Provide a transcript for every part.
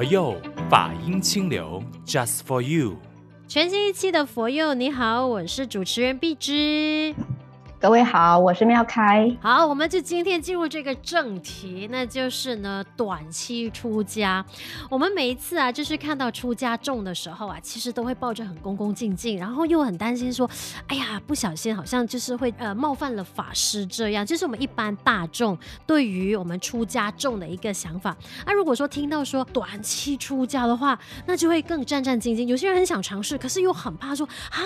佛佑法音清流，Just for you。全新一期的佛佑，你好，我是主持人碧芝。各位好，我是妙开。好，我们就今天进入这个正题，那就是呢，短期出家。我们每一次啊，就是看到出家众的时候啊，其实都会抱着很恭恭敬敬，然后又很担心说，哎呀，不小心好像就是会呃冒犯了法师这样。就是我们一般大众对于我们出家众的一个想法。那、如果说听到说短期出家的话，那就会更战战兢兢。有些人很想尝试，可是又很怕说啊。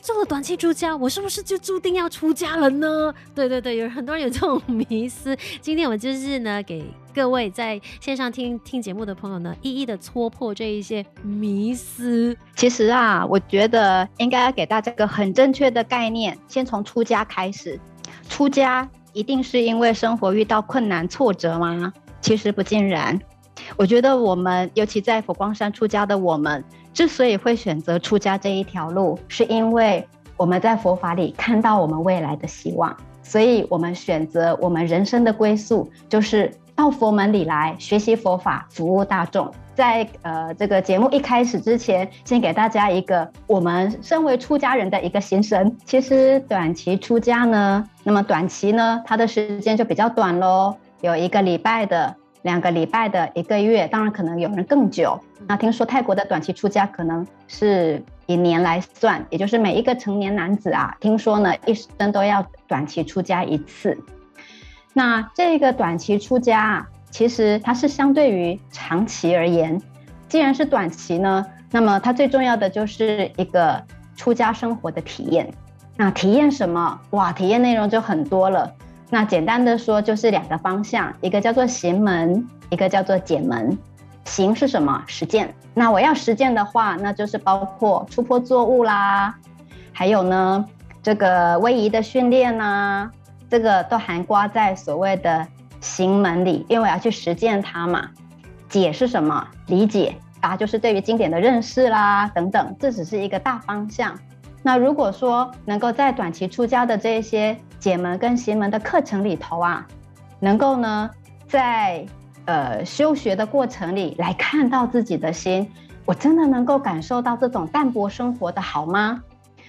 做了短期出家，我是不是就注定要出家了呢？对对对，有很多人有这种迷思。今天我们就是呢，给各位在线上听听节目的朋友呢，一一的戳破这一些迷思。其实啊，我觉得应该要给大家一个很正确的概念，先从出家开始。出家一定是因为生活遇到困难挫折吗？其实不尽然。我觉得我们，尤其在佛光山出家的我们。之所以会选择出家这一条路，是因为我们在佛法里看到我们未来的希望，所以我们选择我们人生的归宿就是到佛门里来学习佛法，服务大众。在呃这个节目一开始之前，先给大家一个我们身为出家人的一个心声。其实短期出家呢，那么短期呢，它的时间就比较短喽，有一个礼拜的。两个礼拜的一个月，当然可能有人更久。那听说泰国的短期出家可能是以年来算，也就是每一个成年男子啊，听说呢一生都要短期出家一次。那这个短期出家啊，其实它是相对于长期而言，既然是短期呢，那么它最重要的就是一个出家生活的体验。那体验什么？哇，体验内容就很多了。那简单的说，就是两个方向，一个叫做行门，一个叫做解门。行是什么？实践。那我要实践的话，那就是包括出坡作物啦，还有呢，这个威仪的训练呐，这个都涵盖在所谓的行门里，因为我要去实践它嘛。解是什么？理解啊，就是对于经典的认识啦，等等，这只是一个大方向。那如果说能够在短期出家的这些解门跟行门的课程里头啊，能够呢在呃修学的过程里来看到自己的心，我真的能够感受到这种淡泊生活的好吗？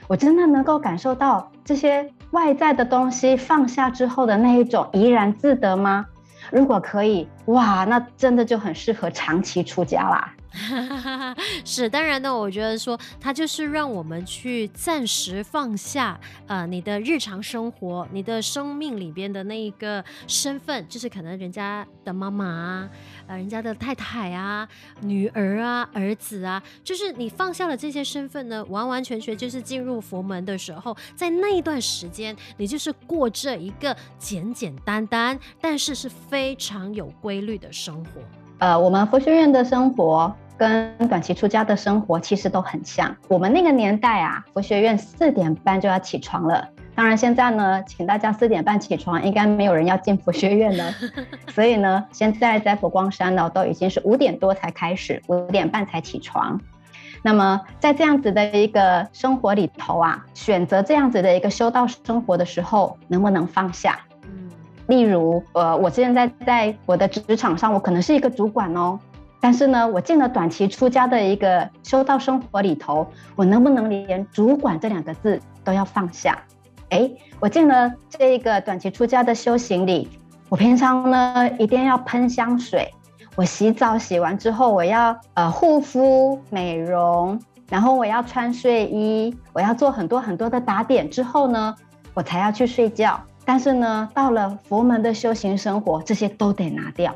我真的能够感受到这些外在的东西放下之后的那一种怡然自得吗？如果可以，哇，那真的就很适合长期出家啦。是，当然呢，我觉得说它就是让我们去暂时放下，呃，你的日常生活，你的生命里边的那一个身份，就是可能人家的妈妈啊，呃，人家的太太啊，女儿啊，儿子啊，就是你放下了这些身份呢，完完全全就是进入佛门的时候，在那一段时间，你就是过着一个简简单单，但是是非常有规律的生活。呃，我们佛学院的生活跟短期出家的生活其实都很像。我们那个年代啊，佛学院四点半就要起床了。当然现在呢，请大家四点半起床，应该没有人要进佛学院了。所以呢，现在在佛光山呢，都已经是五点多才开始，五点半才起床。那么在这样子的一个生活里头啊，选择这样子的一个修道生活的时候，能不能放下？例如，呃，我现在在我的职场上，我可能是一个主管哦，但是呢，我进了短期出家的一个修道生活里头，我能不能连主管这两个字都要放下？诶，我进了这个短期出家的修行里，我平常呢一定要喷香水，我洗澡洗完之后，我要呃护肤美容，然后我要穿睡衣，我要做很多很多的打点之后呢，我才要去睡觉。但是呢，到了佛门的修行生活，这些都得拿掉。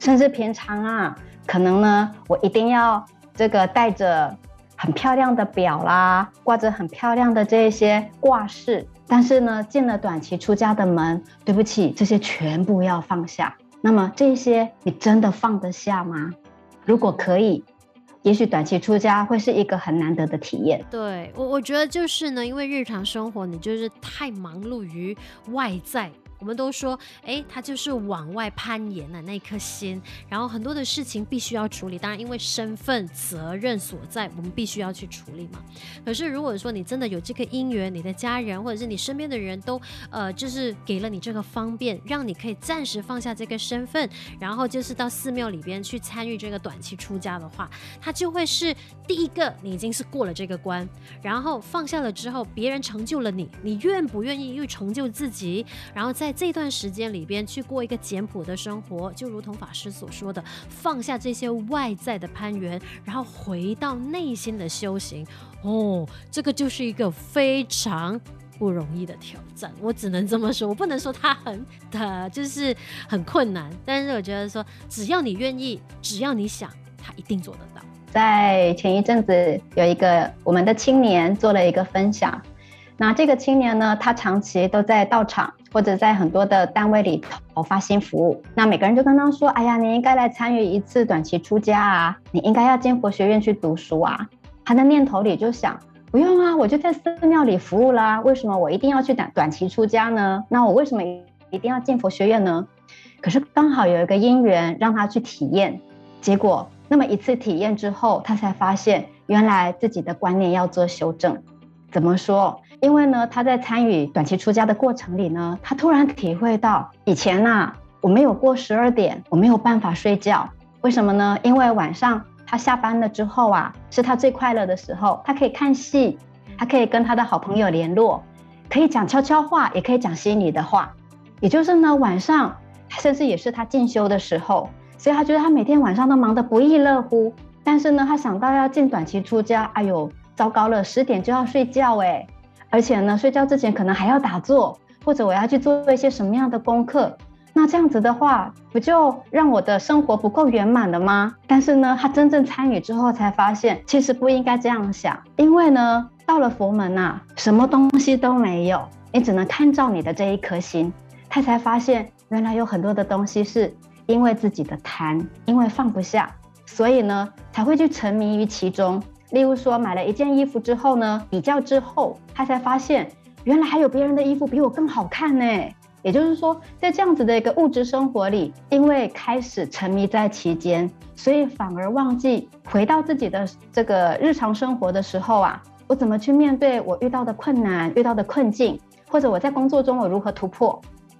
甚至平常啊，可能呢，我一定要这个带着很漂亮的表啦，挂着很漂亮的这些挂饰。但是呢，进了短期出家的门，对不起，这些全部要放下。那么这些你真的放得下吗？如果可以。也许短期出家会是一个很难得的体验。对，我，我觉得就是呢，因为日常生活你就是太忙碌于外在我们都说，哎，他就是往外攀岩的那颗心，然后很多的事情必须要处理。当然，因为身份责任所在，我们必须要去处理嘛。可是如果说你真的有这个因缘，你的家人或者是你身边的人都，呃，就是给了你这个方便，让你可以暂时放下这个身份，然后就是到寺庙里边去参与这个短期出家的话，他就会是第一个，你已经是过了这个关，然后放下了之后，别人成就了你，你愿不愿意又成就自己？然后再这段时间里边去过一个简朴的生活，就如同法师所说的，放下这些外在的攀缘，然后回到内心的修行。哦，这个就是一个非常不容易的挑战。我只能这么说，我不能说它很的，就是很困难。但是我觉得说，只要你愿意，只要你想，他一定做得到。在前一阵子，有一个我们的青年做了一个分享。那这个青年呢，他长期都在道场或者在很多的单位里头发心服务。那每个人就跟他说：“哎呀，你应该来参与一次短期出家啊，你应该要进佛学院去读书啊。”他的念头里就想：“不用啊，我就在寺庙里服务啦，为什么我一定要去短短期出家呢？那我为什么一定要进佛学院呢？”可是刚好有一个因缘让他去体验，结果那么一次体验之后，他才发现原来自己的观念要做修正。怎么说？因为呢，他在参与短期出家的过程里呢，他突然体会到，以前呐、我没有过十二点，我没有办法睡觉。为什么呢？因为晚上他下班了之后啊，是他最快乐的时候，他可以看戏，他可以跟他的好朋友联络，可以讲悄悄话，也可以讲心里的话。也就是呢，晚上甚至也是他进修的时候，所以他觉得他每天晚上都忙得不亦乐乎。但是呢，他想到要进短期出家，哎呦，糟糕了，十点就要睡觉哎。而且呢，睡觉之前可能还要打坐，或者我要去做一些什么样的功课？那这样子的话，不就让我的生活不够圆满了吗？但是呢，他真正参与之后才发现，其实不应该这样想，因为呢，到了佛门呐，什么东西都没有，你只能看照你的这一颗心。他才发现，原来有很多的东西是因为自己的贪，因为放不下，所以呢，才会去沉迷于其中。例如说，买了一件衣服之后呢，比较之后，他才发现原来还有别人的衣服比我更好看呢。也就是说，在这样子的一个物质生活里，因为开始沉迷在其间，所以反而忘记回到自己的这个日常生活的时候啊，我怎么去面对我遇到的困难、遇到的困境，或者我在工作中我如何突破，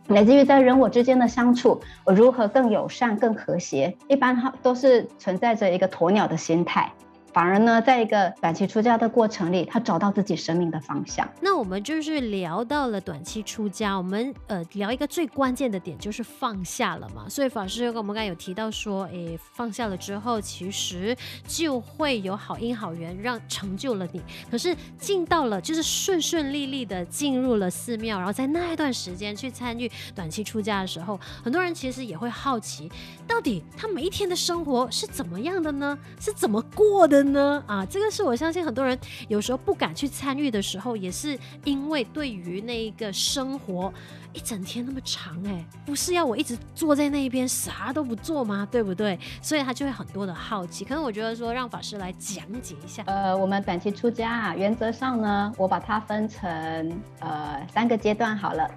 乃至于在人我之间的相处，我如何更友善、更和谐，一般它都是存在着一个鸵鸟的心态。反而呢，在一个短期出家的过程里，他找到自己生命的方向。那我们就是聊到了短期出家，我们呃聊一个最关键的点就是放下了嘛。所以法师跟我们刚才有提到说，诶，放下了之后，其实就会有好因好缘，让成就了你。可是进到了就是顺顺利利的进入了寺庙，然后在那一段时间去参与短期出家的时候，很多人其实也会好奇，到底他每一天的生活是怎么样的呢？是怎么过的呢？啊，这个是我相信很多人有时候不敢去参与的时候，也是因为对于那个生活一整天那么长，哎，不是要我一直坐在那边啥都不做吗？对不对？所以他就会很多的好奇。可能我觉得说让法师来讲解一下。呃，我们短期出家啊，原则上呢，我把它分成呃三个阶段好了。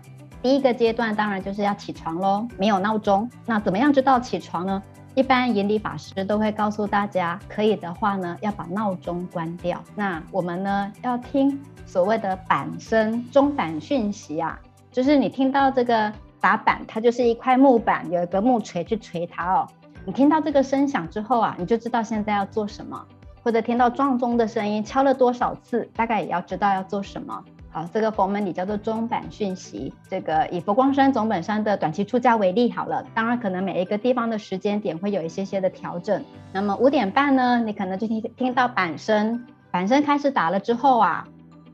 第一个阶段当然就是要起床喽，没有闹钟。那怎么样知道起床呢？一般引理法师都会告诉大家，可以的话呢，要把闹钟关掉。那我们呢，要听所谓的板声、钟板讯息啊，就是你听到这个打板，它就是一块木板，有一个木锤去锤它哦。你听到这个声响之后啊，你就知道现在要做什么，或者听到撞钟的声音，敲了多少次，大概也要知道要做什么。好，这个佛门里叫做钟板讯息。这个以佛光山总本山的短期出家为例好了，当然可能每一个地方的时间点会有一些些的调整。那么五点半呢，你可能就听听到板声，板声开始打了之后啊，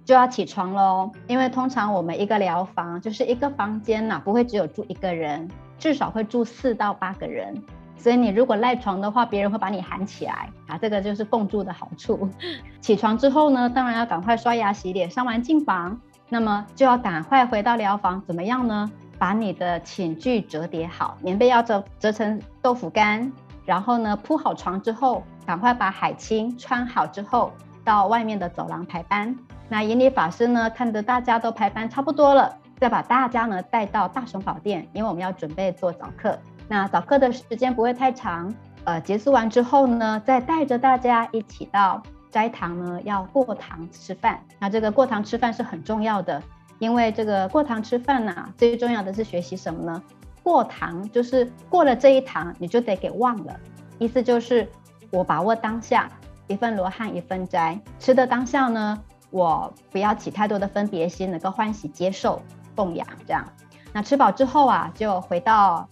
就要起床喽。因为通常我们一个寮房就是一个房间呐、啊，不会只有住一个人，至少会住四到八个人。所以你如果赖床的话，别人会把你喊起来啊，这个就是共住的好处。起床之后呢，当然要赶快刷牙洗脸，上完净房，那么就要赶快回到寮房，怎么样呢？把你的寝具折叠好，棉被要折折成豆腐干，然后呢铺好床之后，赶快把海青穿好之后，到外面的走廊排班。那引理法师呢，看着大家都排班差不多了，再把大家呢带到大雄宝殿，因为我们要准备做早课。那早课的时间不会太长，呃，结束完之后呢，再带着大家一起到斋堂呢，要过堂吃饭。那这个过堂吃饭是很重要的，因为这个过堂吃饭呢、最重要的是学习什么呢？过堂就是过了这一堂，你就得给忘了，意思就是我把握当下，一份罗汉一份斋，吃的当下呢，我不要起太多的分别心，能够欢喜接受供养这样。那吃饱之后啊，就回到。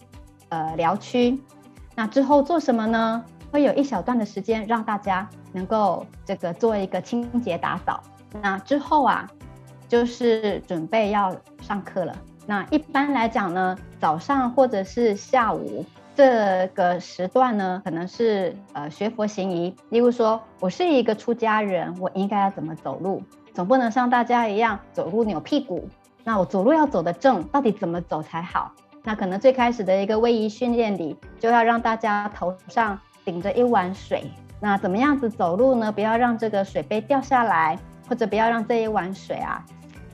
呃，疗区，那之后做什么呢？会有一小段的时间让大家能够这个做一个清洁打扫。那之后啊，就是准备要上课了。那一般来讲呢，早上或者是下午这个时段呢，可能是呃学佛行仪。例如说，我是一个出家人，我应该要怎么走路？总不能像大家一样走路扭屁股。那我走路要走得正，到底怎么走才好？那可能最开始的一个位移训练里，就要让大家头上顶着一碗水。那怎么样子走路呢？不要让这个水杯掉下来，或者不要让这一碗水啊，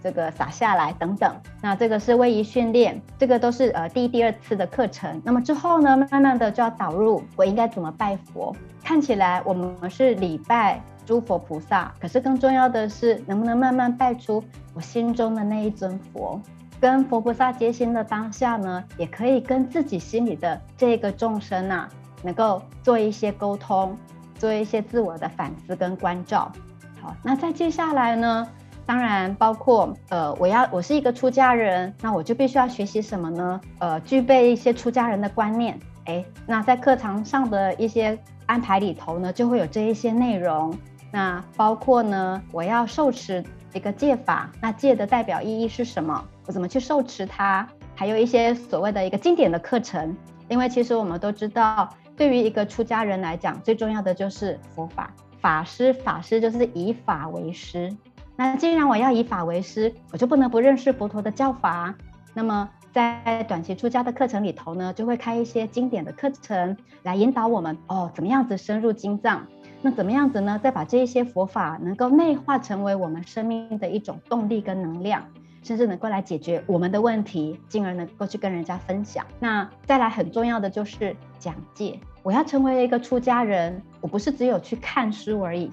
这个洒下来等等。那这个是位移训练，这个都是呃第一、第二次的课程。那么之后呢，慢慢的就要导入我应该怎么拜佛。看起来我们是礼拜诸佛菩萨，可是更重要的是，能不能慢慢拜出我心中的那一尊佛。跟佛菩萨接心的当下呢，也可以跟自己心里的这个众生啊，能够做一些沟通，做一些自我的反思跟关照。好，那再接下来呢，当然包括呃，我要我是一个出家人，那我就必须要学习什么呢？呃，具备一些出家人的观念。诶，那在课堂上的一些安排里头呢，就会有这一些内容。那包括呢，我要受持一个戒法，那戒的代表意义是什么？我怎么去受持它？还有一些所谓的一个经典的课程，因为其实我们都知道，对于一个出家人来讲，最重要的就是佛法。法师，法师就是以法为师。那既然我要以法为师，我就不能不认识佛陀的教法。那么在短期出家的课程里头呢，就会开一些经典的课程来引导我们哦，怎么样子深入经藏？那怎么样子呢？再把这一些佛法能够内化成为我们生命的一种动力跟能量。甚至能够来解决我们的问题，进而能够去跟人家分享。那再来很重要的就是讲解。我要成为一个出家人，我不是只有去看书而已，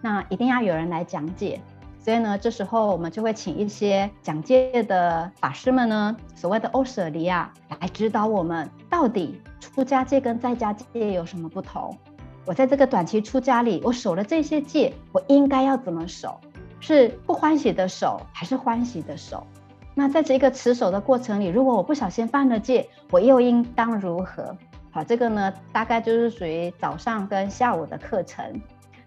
那一定要有人来讲解。所以呢，这时候我们就会请一些讲戒的法师们呢，所谓的欧舍尼啊，来指导我们到底出家戒跟在家戒有什么不同。我在这个短期出家里，我守了这些戒，我应该要怎么守？是不欢喜的守还是欢喜的守？那在这个持守的过程里，如果我不小心犯了戒，我又应当如何？好，这个呢，大概就是属于早上跟下午的课程。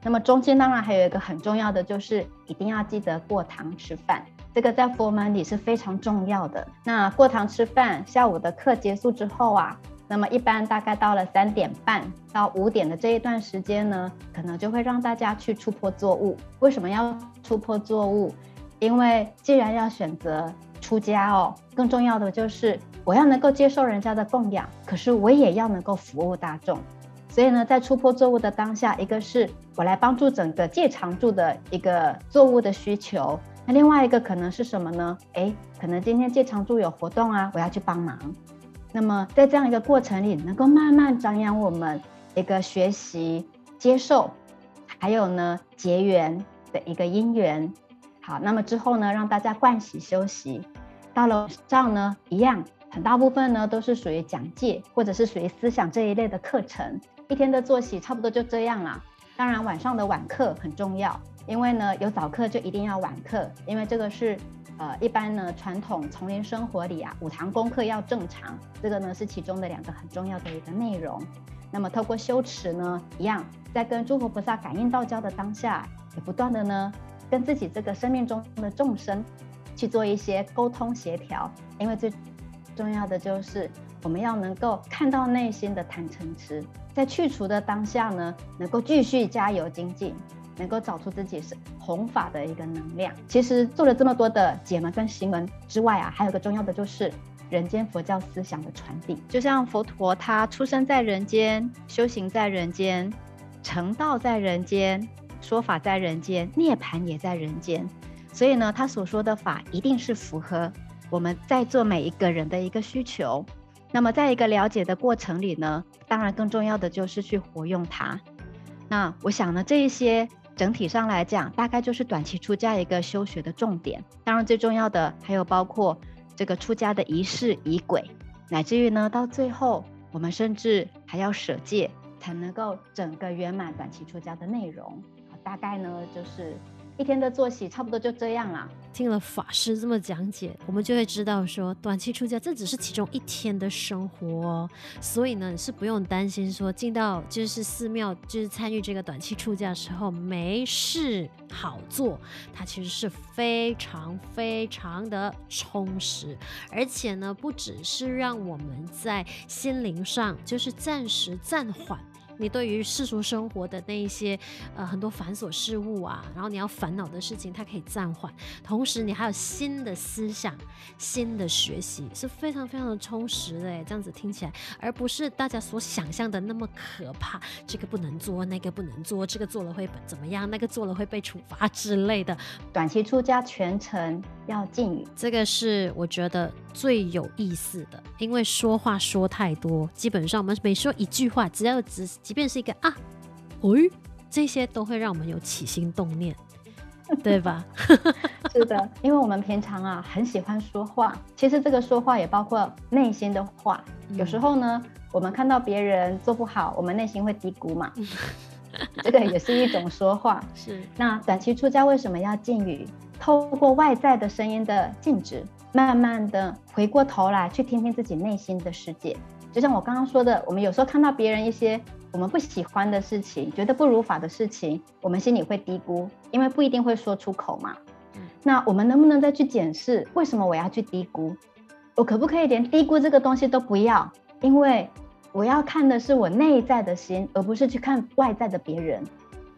那么中间当然还有一个很重要的，就是一定要记得过堂吃饭，这个在佛门里是非常重要的。那过堂吃饭，下午的课结束之后啊。那么一般大概到了三点半到五点的这一段时间呢，可能就会让大家去触破作物。为什么要触破作物？因为既然要选择出家哦，更重要的就是我要能够接受人家的供养，可是我也要能够服务大众。所以呢，在触破作物的当下，一个是我来帮助整个戒常住的一个作物的需求，那另外一个可能是什么呢？诶，可能今天戒常住有活动啊，我要去帮忙。那么，在这样一个过程里，能够慢慢长养我们一个学习、接受，还有呢结缘的一个因缘。好，那么之后呢，让大家盥洗休息。到了上呢，一样，很大部分呢都是属于讲戒或者是属于思想这一类的课程。一天的作息差不多就这样啦。当然，晚上的晚课很重要，因为呢有早课就一定要晚课，因为这个是。呃，一般呢，传统丛林生活里啊，五堂功课要正常，这个呢是其中的两个很重要的一个内容。那么透过修持呢，一样在跟诸佛菩萨感应道交的当下，也不断的呢跟自己这个生命中的众生去做一些沟通协调，因为最重要的就是我们要能够看到内心的坦诚值，在去除的当下呢，能够继续加油精进。能够找出自己是弘法的一个能量。其实做了这么多的解门跟行门之外啊，还有个重要的就是人间佛教思想的传递。就像佛陀他出生在人间，修行在人间，成道在人间，说法在人间，涅槃也在人间。所以呢，他所说的法一定是符合我们在座每一个人的一个需求。那么在一个了解的过程里呢，当然更重要的就是去活用它。那我想呢，这一些整体上来讲，大概就是短期出家一个修学的重点。当然最重要的还有包括这个出家的仪式仪轨，乃至于呢到最后，我们甚至还要舍戒，才能够整个圆满短期出家的内容。大概呢就是。一天的作息差不多就这样啊。听了法师这么讲解，我们就会知道说，短期出家这只是其中一天的生活，所以呢是不用担心说进到就是寺庙就是参与这个短期出家的时候没事好做，它其实是非常非常的充实，而且呢不只是让我们在心灵上就是暂时暂缓。你对于世俗生活的那一些呃很多繁琐事物啊，然后你要烦恼的事情，它可以暂缓。同时，你还有新的思想、新的学习，是非常非常的充实的。这样子听起来，而不是大家所想象的那么可怕。这个不能做，那个不能做，这个做了会怎么样？那个做了会被处罚之类的。短期出家全程要禁语，这个是我觉得最有意思的，因为说话说太多，基本上我们每说一句话，只要只。即便是一个啊，喂，这些都会让我们有起心动念，对吧？是的，因为我们平常啊很喜欢说话，其实这个说话也包括内心的话。嗯、有时候呢，我们看到别人做不好，我们内心会低估嘛，这个也是一种说话。是。那短期出家为什么要禁语？透过外在的声音的禁止，慢慢的回过头来去听听自己内心的世界。就像我刚刚说的，我们有时候看到别人一些我们不喜欢的事情，觉得不如法的事情，我们心里会低估，因为不一定会说出口嘛。嗯。那我们能不能再去检视，为什么我要去低估？我可不可以连低估这个东西都不要？因为我要看的是我内在的心，而不是去看外在的别人。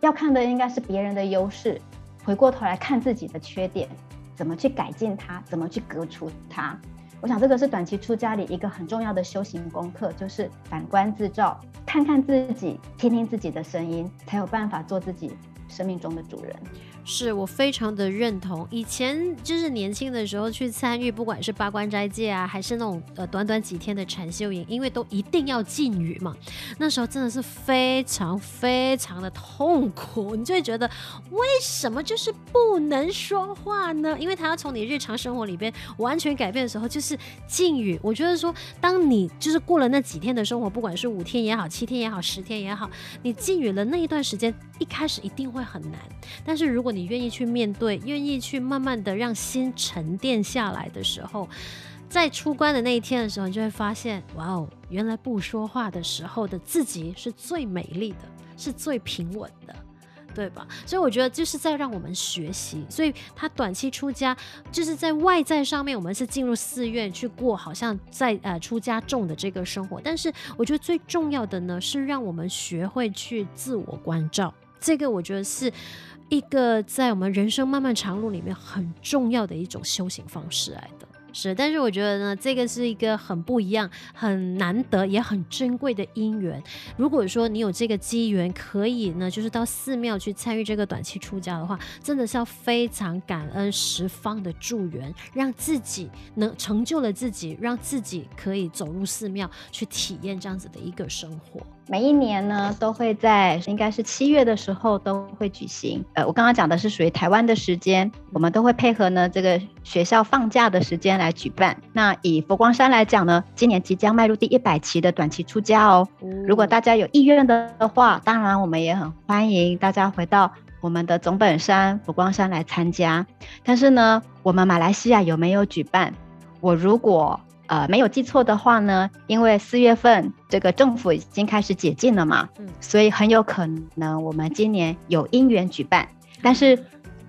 要看的应该是别人的优势，回过头来看自己的缺点，怎么去改进它，怎么去革除它。我想这个是短期出家里一个很重要的修行功课，就是反观自照，看看自己，听听自己的声音，才有办法做自己生命中的主人。是我非常的认同。以前就是年轻的时候去参与，不管是八关斋戒啊，还是那种呃短短几天的禅修营，因为都一定要禁语嘛。那时候真的是非常非常的痛苦，你就会觉得为什么就是不能说话呢？因为他要从你日常生活里边完全改变的时候，就是禁语。我觉得说，当你就是过了那几天的生活，不管是五天也好，七天也好，十天也好，你禁语了那一段时间，一开始一定会很难。但是如果你愿意去面对，愿意去慢慢的让心沉淀下来的时候，在出关的那一天的时候，你就会发现，哇哦，原来不说话的时候的自己是最美丽的，是最平稳的，对吧？所以我觉得就是在让我们学习。所以他短期出家，就是在外在上面，我们是进入寺院去过，好像在呃出家众的这个生活。但是我觉得最重要的呢，是让我们学会去自我关照。这个我觉得是。一个在我们人生漫漫长路里面很重要的一种修行方式来的。是，但是我觉得呢，这个是一个很不一样、很难得也很珍贵的因缘。如果说你有这个机缘，可以呢，就是到寺庙去参与这个短期出家的话，真的是要非常感恩十方的助缘，让自己能成就了自己，让自己可以走入寺庙去体验这样子的一个生活。每一年呢，都会在应该是七月的时候都会举行。呃，我刚刚讲的是属于台湾的时间，我们都会配合呢这个学校放假的时间来举办。那以佛光山来讲呢，今年即将迈入第一百期的短期出家哦。如果大家有意愿的话，当然我们也很欢迎大家回到我们的总本山佛光山来参加。但是呢，我们马来西亚有没有举办？我如果。呃，没有记错的话呢，因为四月份这个政府已经开始解禁了嘛，嗯，所以很有可能我们今年有因缘举办。但是，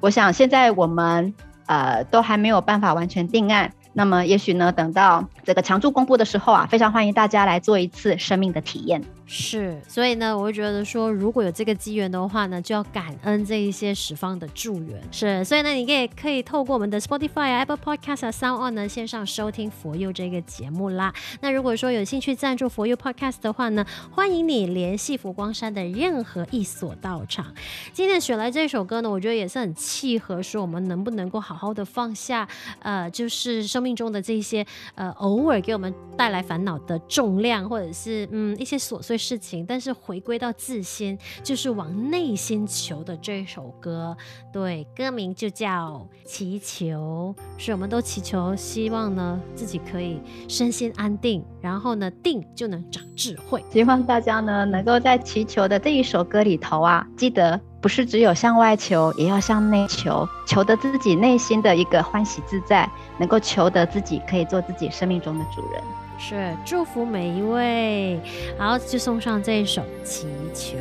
我想现在我们呃都还没有办法完全定案。那么，也许呢，等到这个常驻公布的时候啊，非常欢迎大家来做一次生命的体验。是，所以呢，我会觉得说，如果有这个机缘的话呢，就要感恩这一些十方的助缘。是，所以呢，你可以可以透过我们的 Spotify、Apple Podcast、SoundOn 呢线上收听佛佑这个节目啦。那如果说有兴趣赞助佛佑 Podcast 的话呢，欢迎你联系佛光山的任何一所道场。今天选来这首歌呢，我觉得也是很契合，说我们能不能够好好的放下，呃，就是生命中的这些呃偶尔给我们带来烦恼的重量，或者是嗯一些琐碎事情，但是回归到自心，就是往内心求的这一首歌。对，歌名就叫祈求，是我们都祈求，希望呢自己可以身心安定，然后呢定就能长智慧。希望大家呢能够在祈求的这一首歌里头啊，记得不是只有向外求，也要向内求，求得自己内心的一个欢喜自在，能够求得自己可以做自己生命中的主人。是，祝福每一位。好，就送上这一首祈求。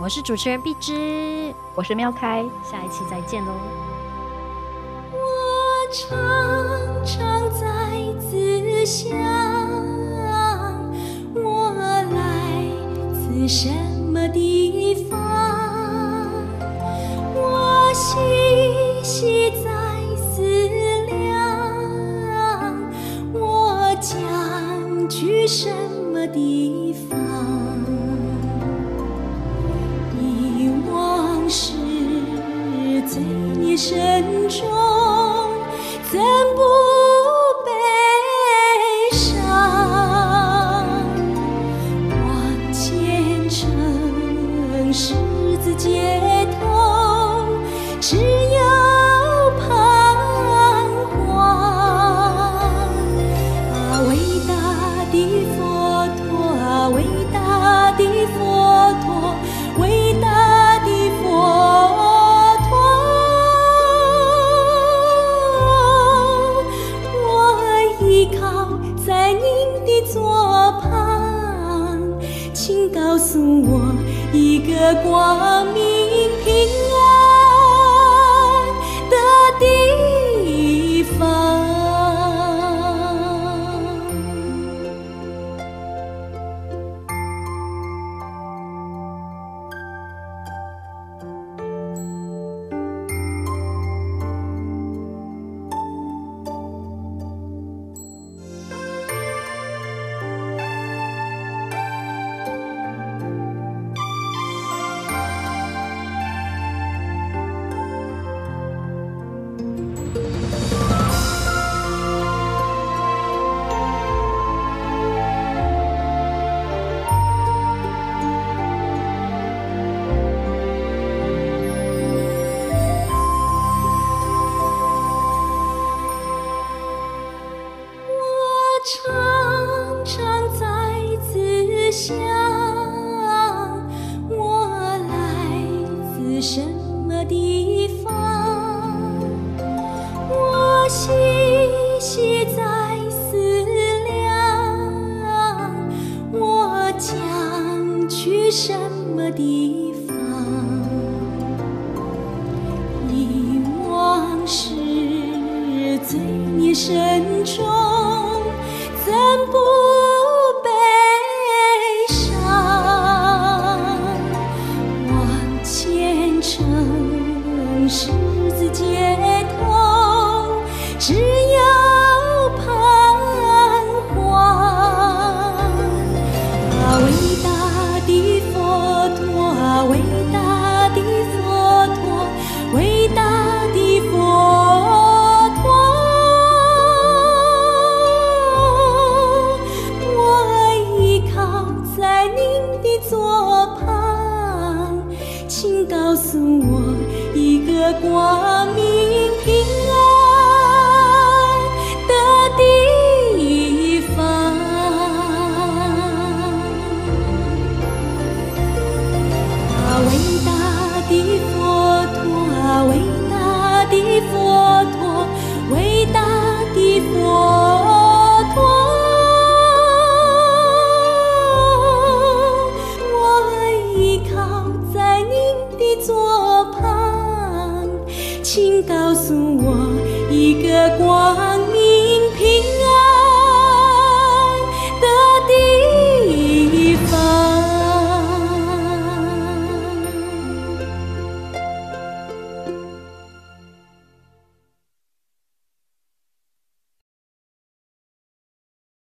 我是主持人碧芝，我是妙开，下一期再见喽。我常常在自想，我来自什么地方？我细细在一个光明。